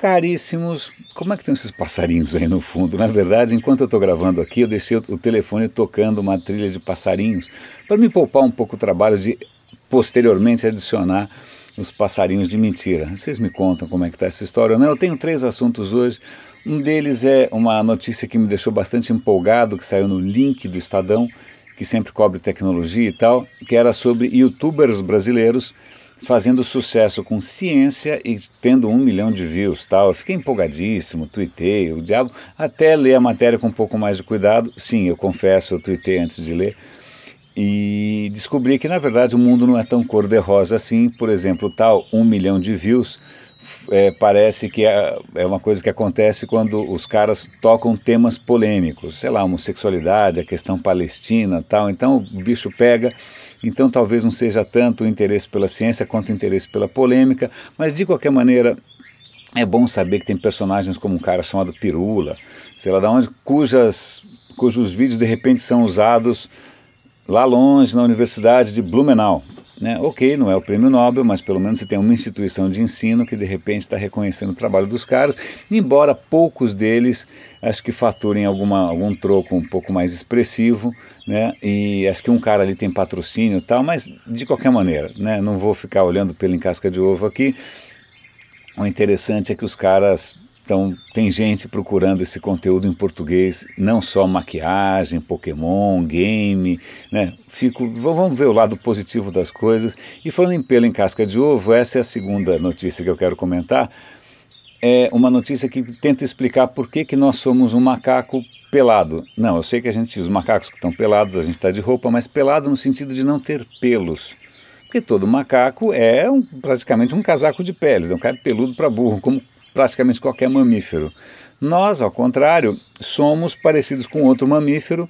Caríssimos, como é que estão esses passarinhos aí no fundo? Na verdade, enquanto eu estou gravando aqui, eu deixei o telefone tocando uma trilha de passarinhos para me poupar um pouco o trabalho de posteriormente adicionar os passarinhos de mentira. Vocês me contam como é que está essa história? Não, eu tenho três assuntos hoje. Um deles é uma notícia que me deixou bastante empolgado, que saiu no link do Estadão, que sempre cobre tecnologia e tal, que era sobre youtubers brasileiros fazendo sucesso com ciência e tendo um milhão de views tal. Eu fiquei empolgadíssimo, tuitei, o diabo, até ler a matéria com um pouco mais de cuidado. Sim, eu confesso, eu tuitei antes de ler. E descobri que, na verdade, o mundo não é tão cor-de-rosa assim. Por exemplo, tal um milhão de views é, parece que é, é, uma coisa que acontece quando os caras tocam temas polêmicos, sei lá, homossexualidade, a questão palestina tal. Então o bicho pega. Então talvez não seja tanto o interesse pela ciência quanto o interesse pela polêmica, mas de qualquer maneira é bom saber que tem personagens como um cara chamado Pirula, sei lá de onde, cujas, cujos vídeos de repente são usados lá longe na Universidade de Blumenau. Né? Ok, não é o prêmio Nobel, mas pelo menos você tem uma instituição de ensino que de repente está reconhecendo o trabalho dos caras, embora poucos deles acho que faturem alguma, algum troco um pouco mais expressivo, né? e acho que um cara ali tem patrocínio e tal, mas de qualquer maneira, né? não vou ficar olhando pelo encasca de ovo aqui. O interessante é que os caras então, tem gente procurando esse conteúdo em português, não só maquiagem, Pokémon, game, né? Fico, vamos ver o lado positivo das coisas. E falando em pelo em casca de ovo, essa é a segunda notícia que eu quero comentar. É uma notícia que tenta explicar por que, que nós somos um macaco pelado. Não, eu sei que a gente, os macacos que estão pelados, a gente está de roupa, mas pelado no sentido de não ter pelos. Porque todo macaco é um, praticamente um casaco de peles, é um cara peludo para burro, como praticamente qualquer mamífero. Nós, ao contrário, somos parecidos com outro mamífero,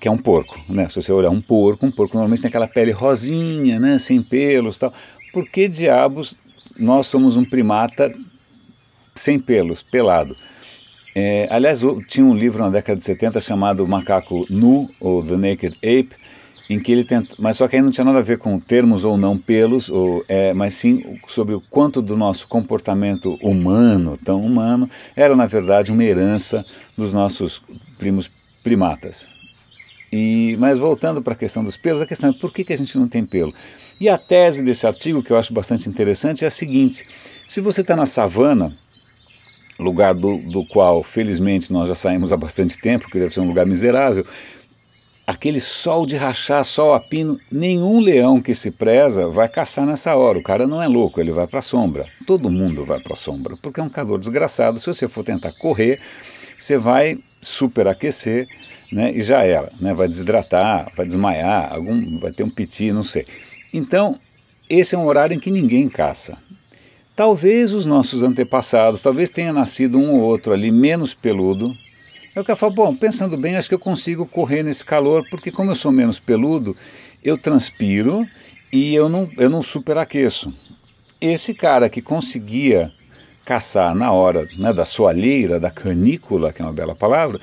que é um porco. Né? Se você olhar um porco, um porco normalmente tem aquela pele rosinha, né? sem pelos tal. Por que diabos nós somos um primata sem pelos, pelado? É, aliás, tinha um livro na década de 70 chamado Macaco Nu, ou The Naked Ape, em que ele tenta, mas só que aí não tinha nada a ver com termos ou não pelos, ou, é, mas sim sobre o quanto do nosso comportamento humano, tão humano, era na verdade uma herança dos nossos primos primatas. E, mas voltando para a questão dos pelos, a questão é por que, que a gente não tem pelo? E a tese desse artigo, que eu acho bastante interessante, é a seguinte: se você está na savana, lugar do, do qual felizmente nós já saímos há bastante tempo, que deve ser um lugar miserável, aquele sol de rachar, sol a pino, nenhum leão que se preza vai caçar nessa hora. O cara não é louco, ele vai para a sombra. Todo mundo vai para a sombra, porque é um calor desgraçado. Se você for tentar correr, você vai superaquecer né, e já era. Né, vai desidratar, vai desmaiar, algum, vai ter um piti, não sei. Então, esse é um horário em que ninguém caça. Talvez os nossos antepassados, talvez tenha nascido um ou outro ali menos peludo, Aí o cara fala, bom, pensando bem, acho que eu consigo correr nesse calor, porque como eu sou menos peludo, eu transpiro e eu não, eu não superaqueço. Esse cara que conseguia caçar na hora né, da soalheira, da canícula, que é uma bela palavra,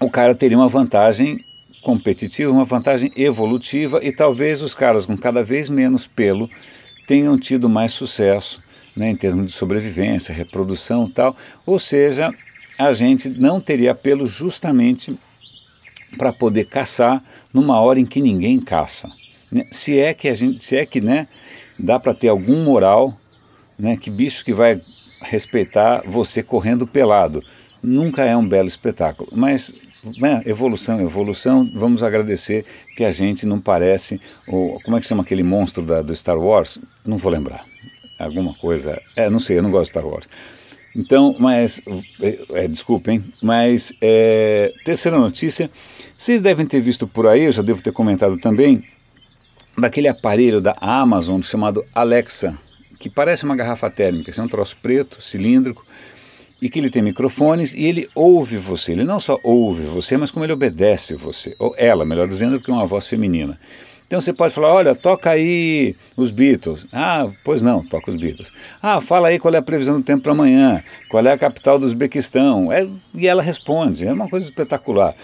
o cara teria uma vantagem competitiva, uma vantagem evolutiva e talvez os caras com cada vez menos pelo tenham tido mais sucesso né, em termos de sobrevivência, reprodução tal. Ou seja, a gente não teria pelo justamente para poder caçar numa hora em que ninguém caça. Né? Se é que a gente, se é que, né, dá para ter algum moral, né, que bicho que vai respeitar você correndo pelado. Nunca é um belo espetáculo, mas né, evolução, evolução, vamos agradecer que a gente não parece, ou, como é que chama aquele monstro da, do Star Wars? Não vou lembrar. Alguma coisa, é, não sei, eu não gosto de Star Wars. Então, mas, é, é, desculpem, mas é, terceira notícia, vocês devem ter visto por aí, eu já devo ter comentado também, daquele aparelho da Amazon chamado Alexa, que parece uma garrafa térmica, assim, um troço preto, cilíndrico, e que ele tem microfones e ele ouve você. Ele não só ouve você, mas como ele obedece você, ou ela, melhor dizendo, porque é uma voz feminina. Então você pode falar, olha, toca aí os Beatles. Ah, pois não, toca os Beatles. Ah, fala aí qual é a previsão do tempo para amanhã, qual é a capital do Uzbequistão. É, e ela responde, é uma coisa espetacular.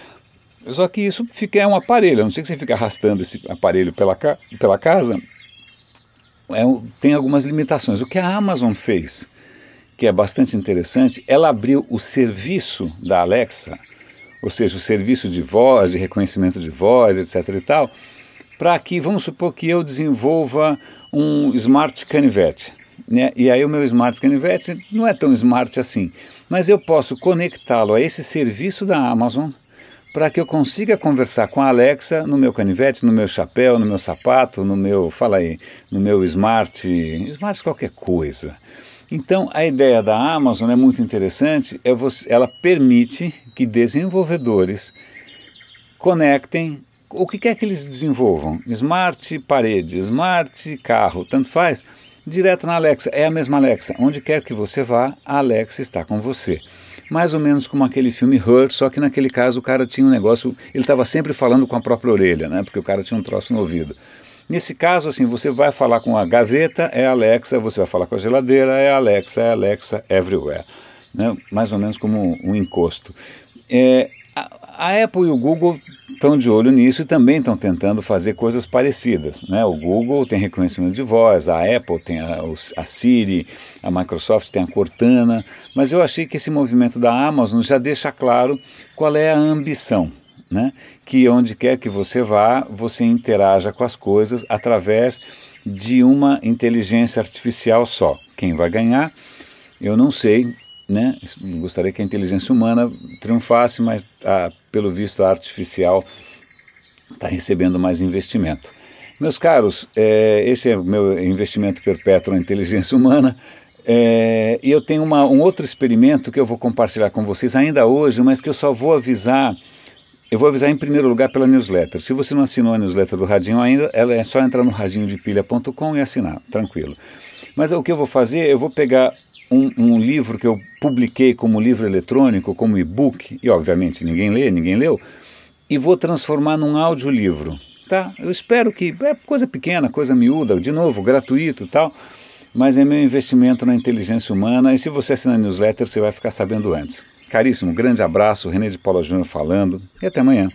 Só que isso fica, é um aparelho, a não sei que você fica arrastando esse aparelho pela, pela casa, é, tem algumas limitações. O que a Amazon fez, que é bastante interessante, ela abriu o serviço da Alexa, ou seja, o serviço de voz, de reconhecimento de voz, etc. e tal, para que, vamos supor que eu desenvolva um smart canivete. Né? E aí o meu smart canivete não é tão smart assim, mas eu posso conectá-lo a esse serviço da Amazon para que eu consiga conversar com a Alexa no meu canivete, no meu chapéu, no meu sapato, no meu, fala aí, no meu smart, smart qualquer coisa. Então, a ideia da Amazon é muito interessante, é você, ela permite que desenvolvedores conectem o que quer que eles desenvolvam, smart parede, smart carro, tanto faz, direto na Alexa. É a mesma Alexa. Onde quer que você vá, a Alexa está com você. Mais ou menos como aquele filme Her, só que naquele caso o cara tinha um negócio, ele estava sempre falando com a própria orelha, né? Porque o cara tinha um troço no ouvido. Nesse caso, assim, você vai falar com a gaveta, é Alexa, você vai falar com a geladeira, é Alexa, é Alexa everywhere. Né? Mais ou menos como um, encosto. É, a, a Apple e o Google estão de olho nisso e também estão tentando fazer coisas parecidas. Né? O Google tem reconhecimento de voz, a Apple tem a, a, Siri, a Microsoft tem a Cortana, mas eu achei que esse movimento da Amazon já deixa claro qual é a ambição né? que onde quer que você vá, você interaja com as coisas através de uma inteligência artificial só. Quem vai ganhar, eu não sei, né? Gostaria que a inteligência humana triunfasse, mas ah, pelo visto a artificial está recebendo mais investimento. Meus caros, é, esse é o meu investimento perpétuo na inteligência humana. É, e eu tenho uma, um outro experimento que eu vou compartilhar com vocês ainda hoje, mas que eu só vou avisar eu vou avisar em primeiro lugar pela newsletter. Se você não assinou a newsletter do Radinho ainda, ela é só entrar no radinhodepilha.com e assinar, tranquilo. Mas o que eu vou fazer, eu vou pegar um, um, livro que eu publiquei como livro eletrônico, como e-book, e obviamente ninguém lê, ninguém leu, e vou transformar num audiolivro. Tá? Eu espero que é coisa pequena, coisa miúda, de novo, gratuito e tal, mas é meu investimento na inteligência humana e se você assinar a newsletter, você vai ficar sabendo antes. Caríssimo, grande abraço, René de Paula Júnior falando e até amanhã.